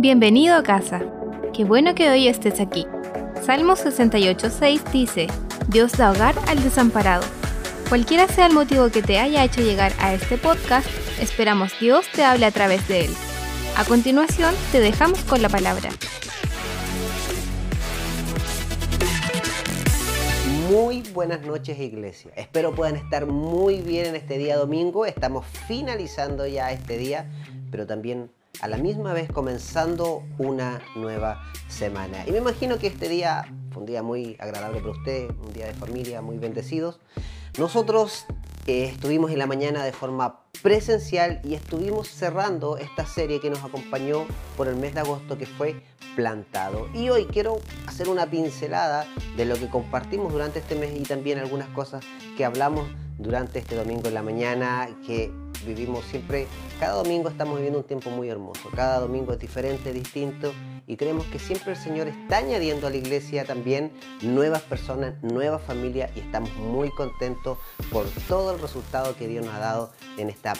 Bienvenido a casa. Qué bueno que hoy estés aquí. Salmo 68.6 dice, Dios da hogar al desamparado. Cualquiera sea el motivo que te haya hecho llegar a este podcast, esperamos Dios te hable a través de él. A continuación, te dejamos con la palabra. Muy buenas noches iglesia. Espero puedan estar muy bien en este día domingo. Estamos finalizando ya este día, pero también a la misma vez comenzando una nueva semana. Y me imagino que este día fue un día muy agradable para usted, un día de familia, muy bendecidos. Nosotros eh, estuvimos en la mañana de forma presencial y estuvimos cerrando esta serie que nos acompañó por el mes de agosto que fue Plantado. Y hoy quiero hacer una pincelada de lo que compartimos durante este mes y también algunas cosas que hablamos durante este domingo en la mañana que vivimos siempre, cada domingo estamos viviendo un tiempo muy hermoso, cada domingo es diferente, distinto y creemos que siempre el Señor está añadiendo a la iglesia también nuevas personas, nuevas familias y estamos muy contentos por todo el resultado que Dios nos ha dado en esta,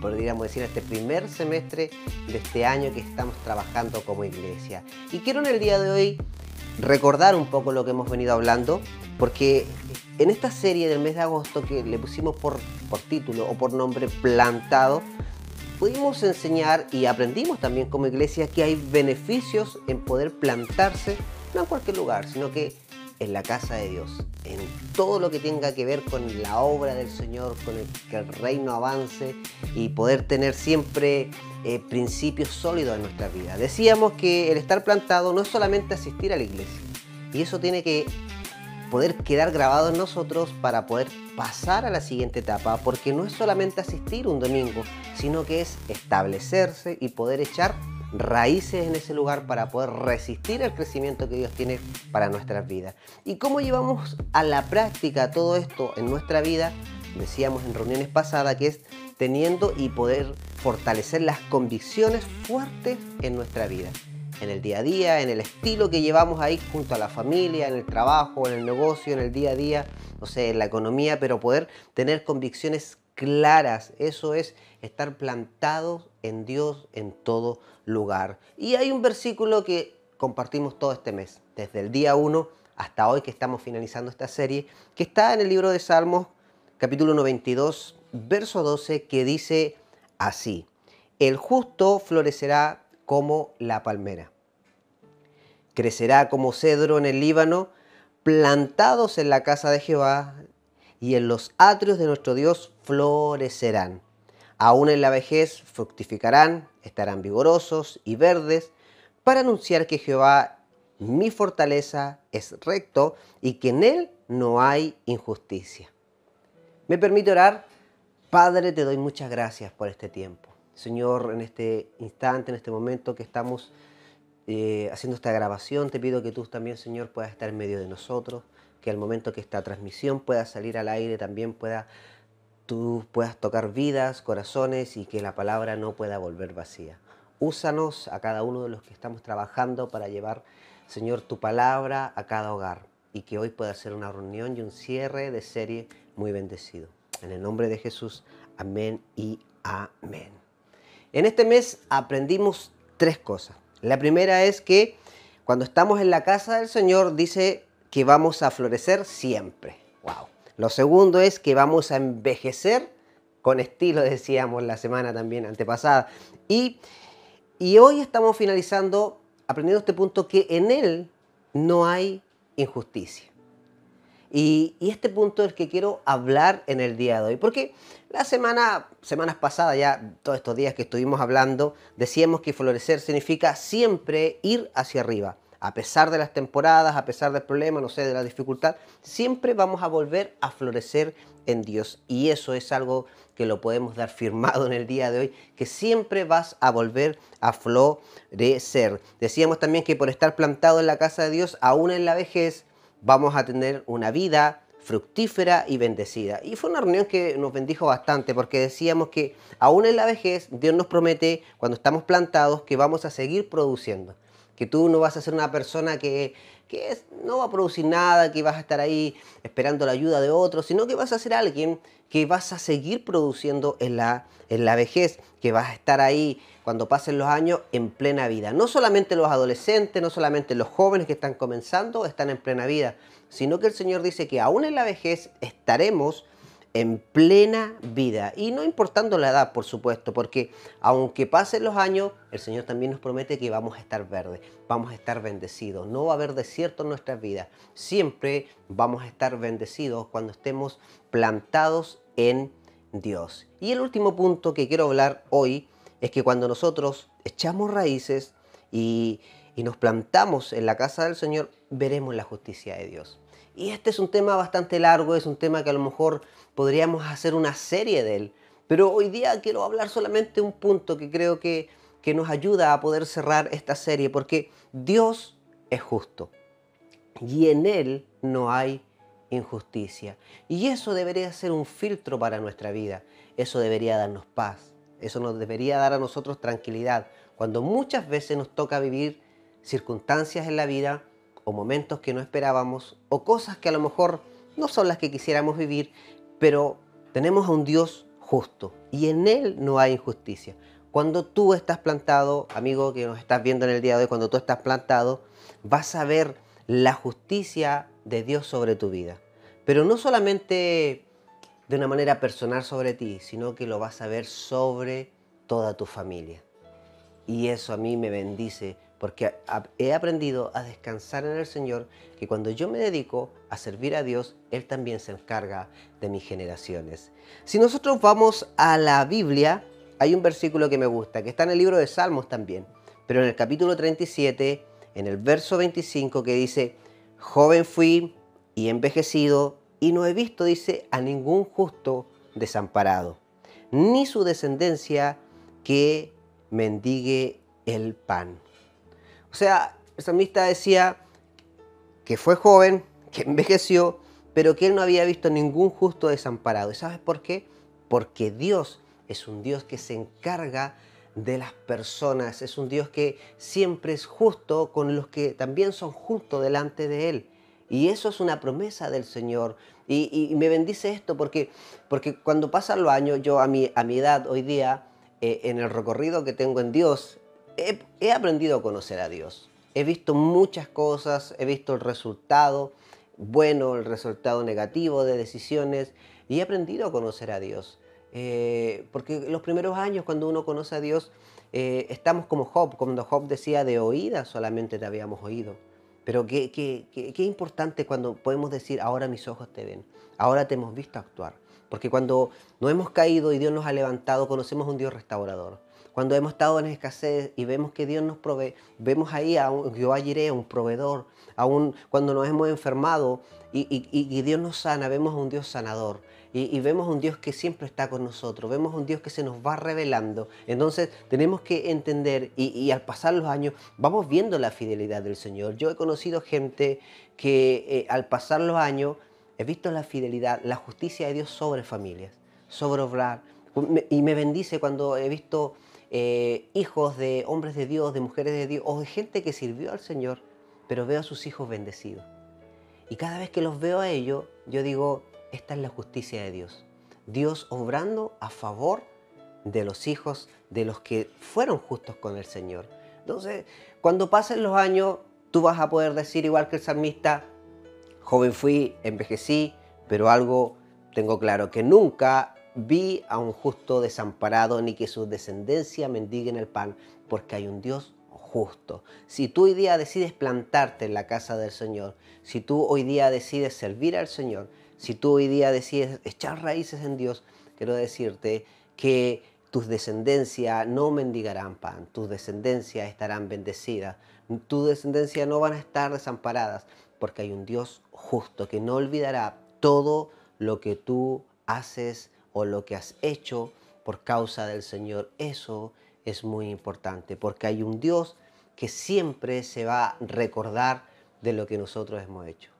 podríamos decir, este primer semestre de este año que estamos trabajando como iglesia. Y quiero en el día de hoy recordar un poco lo que hemos venido hablando, porque en esta serie del mes de agosto que le pusimos por, título o por nombre Plantado, pudimos enseñar y aprendimos también como iglesia que hay beneficios en poder plantarse, no en cualquier lugar, sino que en la casa de Dios, en todo lo que tenga que ver con la obra del Señor, con el, que el reino avance y poder tener siempre eh, principios sólidos en nuestra vida. Decíamos que el estar plantado no es solamente asistir a la iglesia, y eso tiene que poder quedar grabado en nosotros para poder pasar a la siguiente etapa, porque no es solamente asistir un domingo, sino que es establecerse y poder echar raíces en ese lugar para poder resistir el crecimiento que Dios tiene para nuestras vidas. ¿Y cómo llevamos a la práctica todo esto en nuestra vida? Decíamos en reuniones pasadas que es teniendo y poder fortalecer las convicciones fuertes en nuestra vida en el día a día, en el estilo que llevamos ahí junto a la familia, en el trabajo, en el negocio, en el día a día, no sé, en la economía, pero poder tener convicciones claras, eso es estar plantados en Dios en todo lugar. Y hay un versículo que compartimos todo este mes, desde el día 1 hasta hoy que estamos finalizando esta serie, que está en el libro de Salmos, capítulo 92, verso 12, que dice así, el justo florecerá como la palmera. Crecerá como cedro en el Líbano, plantados en la casa de Jehová, y en los atrios de nuestro Dios florecerán. Aún en la vejez fructificarán, estarán vigorosos y verdes, para anunciar que Jehová, mi fortaleza, es recto y que en él no hay injusticia. ¿Me permite orar? Padre, te doy muchas gracias por este tiempo. Señor, en este instante, en este momento que estamos eh, haciendo esta grabación, te pido que tú también, Señor, puedas estar en medio de nosotros, que al momento que esta transmisión pueda salir al aire, también pueda, tú puedas tocar vidas, corazones y que la palabra no pueda volver vacía. Úsanos a cada uno de los que estamos trabajando para llevar, Señor, tu palabra a cada hogar y que hoy pueda ser una reunión y un cierre de serie muy bendecido. En el nombre de Jesús, amén y amén. En este mes aprendimos tres cosas. La primera es que cuando estamos en la casa del Señor dice que vamos a florecer siempre. Wow. Lo segundo es que vamos a envejecer con estilo, decíamos la semana también antepasada. Y, y hoy estamos finalizando aprendiendo este punto que en Él no hay injusticia. Y, este punto es el que quiero hablar en el día de hoy, porque la semana, semanas pasadas, ya todos estos días que estuvimos hablando, decíamos que florecer significa siempre ir hacia arriba. A pesar de las temporadas, a pesar del problema, no sé, de la dificultad, siempre vamos a volver a florecer en Dios. Y eso es algo que lo podemos dar firmado en el día de hoy, que siempre vas a volver a florecer. Decíamos también que por estar plantado en la casa de Dios, aún en la vejez, vamos a tener una vida fructífera y bendecida. Y fue una reunión que nos bendijo bastante porque decíamos que aún en la vejez Dios nos promete cuando estamos plantados que vamos a seguir produciendo, que tú no vas a ser una persona que, que no va a producir nada, que vas a estar ahí esperando la ayuda de otros, sino que vas a ser alguien que vas a seguir produciendo en la, en la vejez, que vas a estar ahí cuando pasen los años en plena vida. No solamente los adolescentes, no solamente los jóvenes que están comenzando están en plena vida, sino que el Señor dice que aún en la vejez estaremos en plena vida. Y no importando la edad, por supuesto, porque aunque pasen los años, el Señor también nos promete que vamos a estar verdes, vamos a estar bendecidos. No va a haber desierto en nuestras vidas. Siempre vamos a estar bendecidos cuando estemos plantados en Dios. Y el último punto que quiero hablar hoy es que cuando nosotros echamos raíces y, y nos plantamos en la casa del Señor, veremos la justicia de Dios. Y este es un tema bastante largo, es un tema que a lo mejor podríamos hacer una serie de él. Pero hoy día quiero hablar solamente un punto que creo que, que nos ayuda a poder cerrar esta serie, porque Dios es justo y en Él no hay injusticia. Y eso debería ser un filtro para nuestra vida, eso debería darnos paz, eso nos debería dar a nosotros tranquilidad, cuando muchas veces nos toca vivir circunstancias en la vida o momentos que no esperábamos o cosas que a lo mejor no son las que quisiéramos vivir, pero tenemos a un Dios justo y en Él no hay injusticia. Cuando tú estás plantado, amigo que nos estás viendo en el día de hoy, cuando tú estás plantado, vas a ver la justicia de Dios sobre tu vida. Pero no solamente de una manera personal sobre ti, sino que lo vas a ver sobre toda tu familia. Y eso a mí me bendice porque he aprendido a descansar en el Señor, que cuando yo me dedico a servir a Dios, Él también se encarga de mis generaciones. Si nosotros vamos a la Biblia, hay un versículo que me gusta, que está en el libro de Salmos también, pero en el capítulo 37, en el verso 25, que dice, joven fui y envejecido, y no he visto, dice, a ningún justo desamparado, ni su descendencia que mendigue el pan. O sea, el salmista decía que fue joven, que envejeció, pero que él no había visto ningún justo desamparado. ¿Y sabes por qué? Porque Dios es un Dios que se encarga de las personas, es un Dios que siempre es justo con los que también son justos delante de Él. Y eso es una promesa del Señor. Y, me bendice esto porque, porque cuando pasan los años, yo a mi, a mi edad hoy día, eh, en el recorrido que tengo en Dios, he, aprendido a conocer a Dios. He visto muchas cosas, he visto el resultado bueno, el resultado negativo de decisiones y he aprendido a conocer a Dios. Eh, porque los primeros años cuando uno conoce a Dios, eh, estamos como Job, cuando Job decía de oída solamente te habíamos oído. Pero qué importante cuando podemos decir, ahora mis ojos te ven, ahora te hemos visto actuar. Porque cuando no hemos caído y Dios nos ha levantado, conocemos un Dios restaurador. Cuando hemos estado en escasez y vemos que Dios nos provee, vemos ahí a un Jehová Jireh, un proveedor. Aún cuando nos hemos enfermado y, y, Dios nos sana, vemos a un Dios sanador. Y, y, vemos a un Dios que siempre está con nosotros, vemos a un Dios que se nos va revelando. Entonces tenemos que entender y, al pasar los años vamos viendo la fidelidad del Señor. Yo he conocido gente que eh, al pasar los años he visto la fidelidad, la justicia de Dios sobre familias, sobre obrar. Y me bendice cuando he visto eh, hijos de hombres de Dios, de mujeres de Dios, o de gente que sirvió al Señor, pero veo a sus hijos bendecidos. Y cada vez que los veo a ellos, yo digo, esta es la justicia de Dios. Dios obrando a favor de los hijos de los que fueron justos con el Señor. Entonces, cuando pasen los años, tú vas a poder decir, igual que el salmista, joven fui, envejecí, pero algo tengo claro, que nunca vi a un justo desamparado, ni que su descendencia mendigue en el pan, porque hay un Dios justo. Si tú hoy día decides plantarte en la casa del Señor, si tú hoy día decides servir al Señor, si tú hoy día decides echar raíces en Dios, quiero decirte que tus descendencias no mendigarán pan, tus descendencias estarán bendecidas, tus descendencias no van a estar desamparadas, porque hay un Dios justo que no olvidará todo lo que tú haces lo que has hecho por causa del Señor. Eso es muy importante porque hay un Dios que siempre se va a recordar de lo que nosotros hemos hecho.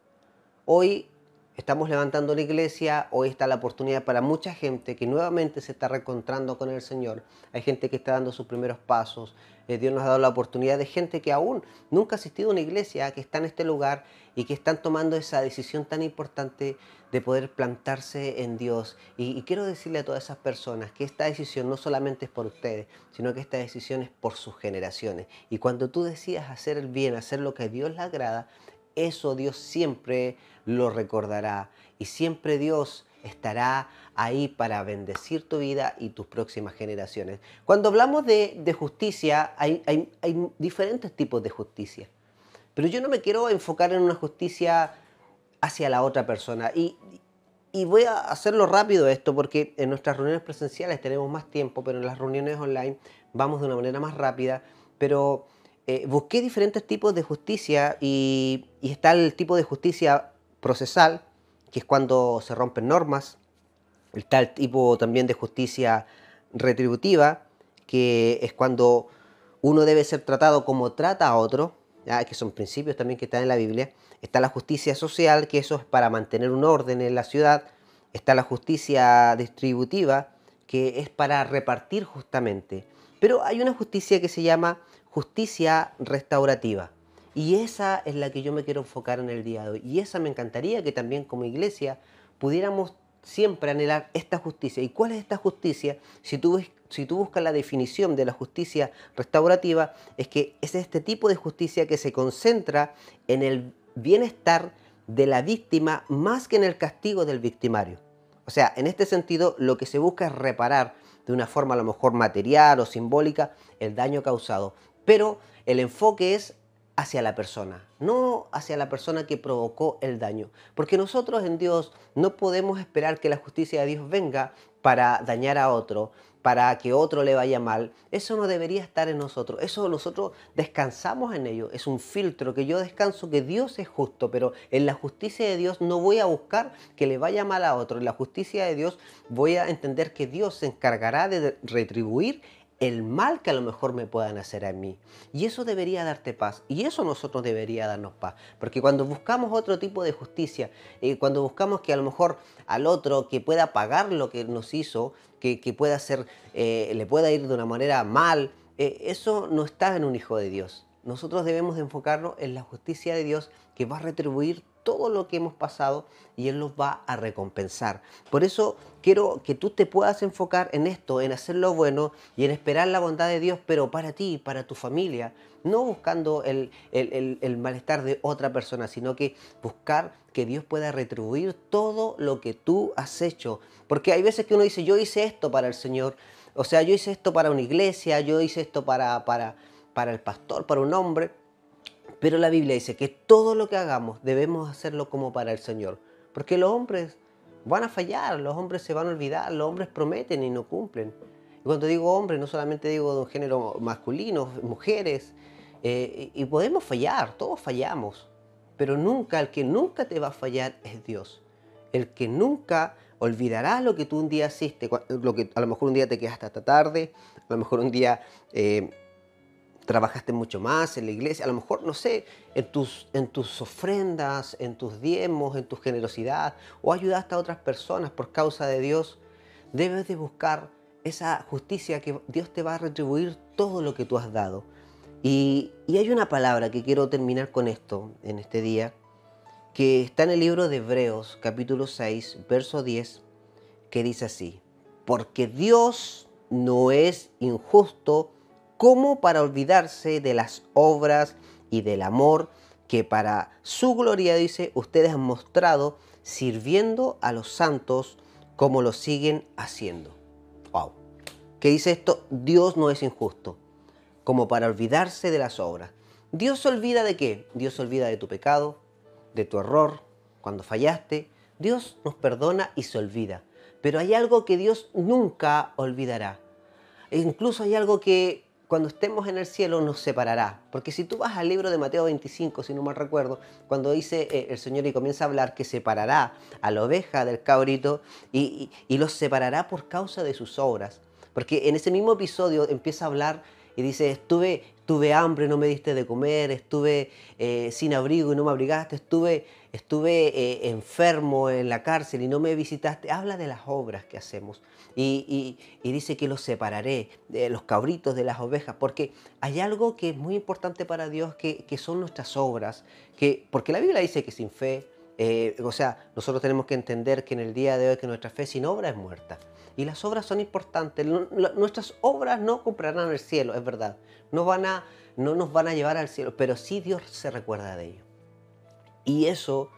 Hoy estamos levantando la iglesia, hoy está la oportunidad para mucha gente que nuevamente se está reencontrando con el Señor. Hay gente que está dando sus primeros pasos. Eh, Dios nos ha dado la oportunidad de gente que aún nunca ha asistido a una iglesia, que está en este lugar y que están tomando esa decisión tan importante de poder plantarse en Dios. Y, quiero decirle a todas esas personas que esta decisión no solamente es por ustedes, sino que esta decisión es por sus generaciones. Y cuando tú decidas hacer el bien, hacer lo que a Dios le agrada, eso Dios siempre lo recordará y siempre Dios estará ahí para bendecir tu vida y tus próximas generaciones. Cuando hablamos de, justicia, hay, diferentes tipos de justicia, pero yo no me quiero enfocar en una justicia hacia la otra persona. Y, voy a hacerlo rápido esto porque en nuestras reuniones presenciales tenemos más tiempo, pero en las reuniones online vamos de una manera más rápida, pero eh, busqué diferentes tipos de justicia y, está el tipo de justicia procesal, que es cuando se rompen normas, está el tipo también de justicia retributiva, que es cuando uno debe ser tratado como trata a otro, que son principios también que están en la Biblia. Está la justicia social, que eso es para mantener un orden en la ciudad. Está la justicia distributiva, que es para repartir justamente. Pero hay una justicia que se llama justicia restaurativa. Y esa es la que yo me quiero enfocar en el día de hoy. Y esa me encantaría que también como iglesia pudiéramos siempre anhelar esta justicia. ¿Y cuál es esta justicia? Si tú, si tú buscas la definición de la justicia restaurativa, es que es este tipo de justicia que se concentra en el bienestar de la víctima más que en el castigo del victimario. O sea, en este sentido, lo que se busca es reparar de una forma a lo mejor material o simbólica el daño causado pero el enfoque es hacia la persona, no hacia la persona que provocó el daño. Porque nosotros en Dios no podemos esperar que la justicia de Dios venga para dañar a otro, para que otro le vaya mal. Eso no debería estar en nosotros. Eso nosotros descansamos en ello. Es un filtro que yo descanso que Dios es justo, pero en la justicia de Dios no voy a buscar que le vaya mal a otro. En la justicia de Dios voy a entender que Dios se encargará de retribuir el mal que a lo mejor me puedan hacer a mí. Y eso debería darte paz. Y eso nosotros debería darnos paz. Porque cuando buscamos otro tipo de justicia, eh, cuando buscamos que a lo mejor al otro que pueda pagar lo que nos hizo, que, pueda ser, eh, le pueda ir de una manera mal, eh, eso no está en un hijo de Dios. Nosotros debemos enfocarnos en la justicia de Dios que va a retribuir todo lo que hemos pasado y Él nos va a recompensar. Por eso quiero que tú te puedas enfocar en esto, en hacer lo bueno y en esperar la bondad de Dios, pero para ti, para tu familia, no buscando el, malestar de otra persona, sino que buscar que Dios pueda retribuir todo lo que tú has hecho. Porque hay veces que uno dice, yo hice esto para el Señor, o sea, yo hice esto para una iglesia, yo hice esto para, para, para el pastor, para un hombre, pero la Biblia dice que todo lo que hagamos debemos hacerlo como para el Señor. Porque los hombres van a fallar, los hombres se van a olvidar, los hombres prometen y no cumplen. Y cuando digo hombres, no solamente digo de un género masculino, mujeres. Eh, y podemos fallar, todos fallamos. Pero nunca, el que nunca te va a fallar es Dios. El que nunca olvidará lo que tú un día hiciste, lo que a lo mejor un día te quedaste hasta tarde, a lo mejor un día eh, trabajaste mucho más en la iglesia, a lo mejor, no sé, en tus, en tus ofrendas, en tus diezmos, en tu generosidad, o ayudaste a otras personas por causa de Dios, debes de buscar esa justicia que Dios te va a retribuir todo lo que tú has dado. Y, y hay una palabra que quiero terminar con esto en este día, que está en el libro de Hebreos capítulo 6, verso 10, que dice así, porque Dios no es injusto, como para olvidarse de las obras y del amor que para su gloria, dice, ustedes han mostrado sirviendo a los santos como lo siguen haciendo. Wow. ¿Qué dice esto? Dios no es injusto, como para olvidarse de las obras. Dios se olvida de qué? Dios se olvida de tu pecado, de tu error, cuando fallaste. Dios nos perdona y se olvida. Pero hay algo que Dios nunca olvidará. E incluso hay algo que cuando estemos en el cielo nos separará. Porque si tú vas al libro de Mateo 25, si no mal recuerdo, cuando dice eh, el Señor y comienza a hablar que separará a la oveja del cabrito y, los separará por causa de sus obras. Porque en ese mismo episodio empieza a hablar y dice, estuve, tuve hambre, no me diste de comer, estuve eh, sin abrigo y no me abrigaste, estuve estuve eh, enfermo en la cárcel y no me visitaste. Habla de las obras que hacemos. Y, dice que los separaré, de los cabritos de las ovejas, porque hay algo que es muy importante para Dios, que, son nuestras obras, que, porque la Biblia dice que sin fe, eh, o sea, nosotros tenemos que entender que en el día de hoy que nuestra fe sin obra es muerta. Y las obras son importantes. Nuestras obras no comprarán el cielo, es verdad. No, van a, no nos van a llevar al cielo, pero sí Dios se recuerda de ello. Y eso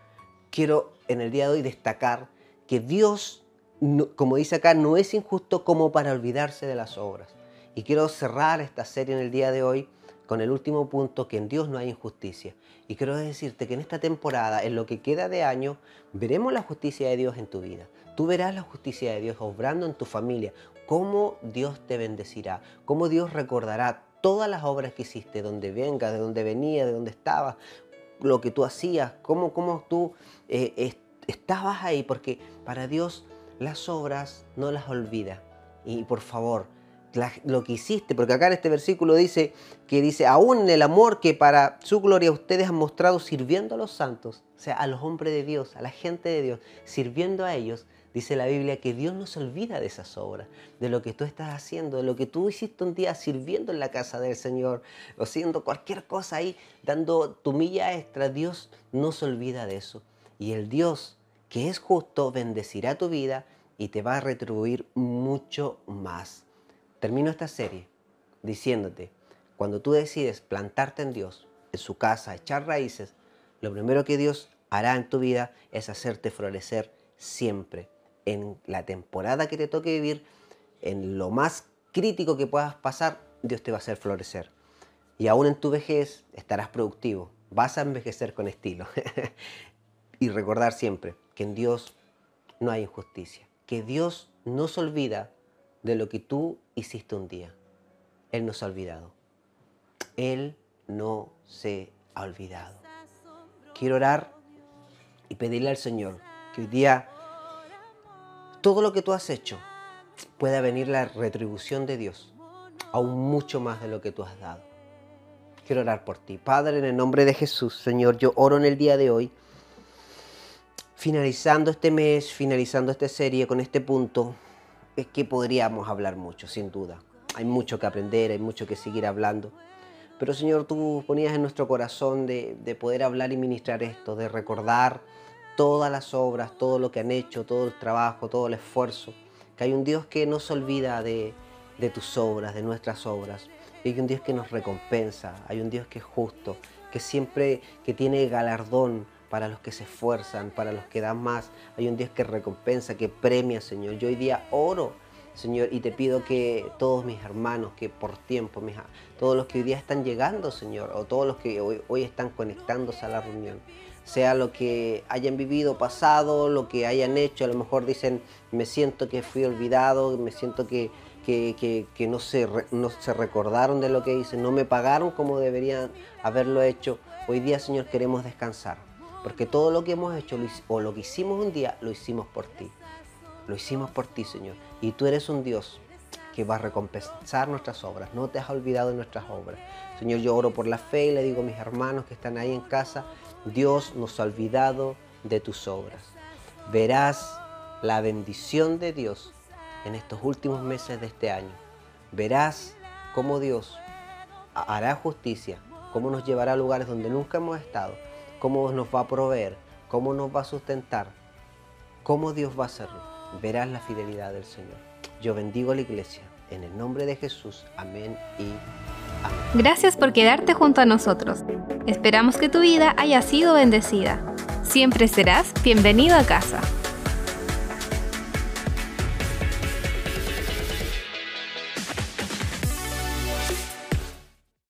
quiero en el día de hoy destacar que Dios, como dice acá, no es injusto como para olvidarse de las obras. Y quiero cerrar esta serie en el día de hoy con el último punto, que en Dios no hay injusticia. Y quiero decirte que en esta temporada, en lo que queda de año, veremos la justicia de Dios en tu vida. Tú verás la justicia de Dios obrando en tu familia, cómo Dios te bendecirá, cómo Dios recordará todas las obras que hiciste, donde vengas, de donde venías, de donde estabas, lo que tú hacías, cómo, cómo tú eh, estabas ahí, porque para Dios las obras no las olvida. Y por favor, lo que hiciste, porque acá en este versículo dice que dice, aún en el amor que para su gloria ustedes han mostrado sirviendo a los santos, o sea, a los hombres de Dios, a la gente de Dios, sirviendo a ellos, Dice la Biblia que Dios no se olvida de esas obras, de lo que tú estás haciendo, de lo que tú hiciste un día sirviendo en la casa del Señor, o haciendo cualquier cosa ahí, dando tu milla extra. Dios no se olvida de eso. Y el Dios que es justo bendecirá tu vida y te va a retribuir mucho más. Termino esta serie diciéndote, cuando tú decides plantarte en Dios, en su casa, echar raíces, lo primero que Dios hará en tu vida es hacerte florecer siempre en la temporada que te toque vivir, en lo más crítico que puedas pasar, Dios te va a hacer florecer. Y aún en tu vejez estarás productivo, vas a envejecer con estilo. y recordar siempre que en Dios no hay injusticia, que Dios no se olvida de lo que tú hiciste un día. Él no se ha olvidado. Él no se ha olvidado. Quiero orar y pedirle al Señor que hoy día todo lo que tú has hecho pueda venir la retribución de Dios, aún mucho más de lo que tú has dado. Quiero orar por ti. Padre, en el nombre de Jesús, Señor, yo oro en el día de hoy, finalizando este mes, finalizando esta serie con este punto, es que podríamos hablar mucho, sin duda. Hay mucho que aprender, hay mucho que seguir hablando. Pero Señor, tú ponías en nuestro corazón de, de poder hablar y ministrar esto, de recordar todas las obras, todo lo que han hecho, todo el trabajo, todo el esfuerzo. Que hay un Dios que no se olvida de, tus obras, de nuestras obras. Hay un Dios que nos recompensa, hay un Dios que es justo, que siempre que tiene galardón para los que se esfuerzan, para los que dan más. Hay un Dios que recompensa, que premia, Señor. Yo hoy día oro, Señor, y te pido que todos mis hermanos, que por tiempo, todos los que hoy día están llegando, Señor, o todos los que hoy, hoy están conectándose a la reunión, sea lo que hayan vivido, pasado, lo que hayan hecho, a lo mejor dicen, me siento que fui olvidado, me siento que, no, se, no se recordaron de lo que hice, no me pagaron como deberían haberlo hecho. Hoy día, Señor, queremos descansar, porque todo lo que hemos hecho o lo que hicimos un día, lo hicimos por ti. Lo hicimos por ti, Señor. Y tú eres un Dios que va a recompensar nuestras obras. No te has olvidado de nuestras obras. Señor, yo oro por la fe y le digo a mis hermanos que están ahí en casa, Dios nos ha olvidado de tus obras. Verás la bendición de Dios en estos últimos meses de este año. Verás cómo Dios hará justicia, cómo nos llevará a lugares donde nunca hemos estado, cómo nos va a proveer, cómo nos va a sustentar, cómo Dios va a hacerlo. Verás la fidelidad del Señor. Yo bendigo a la iglesia. En el nombre de Jesús. Amén y. Gracias por quedarte junto a nosotros. Esperamos que tu vida haya sido bendecida. Siempre serás bienvenido a casa.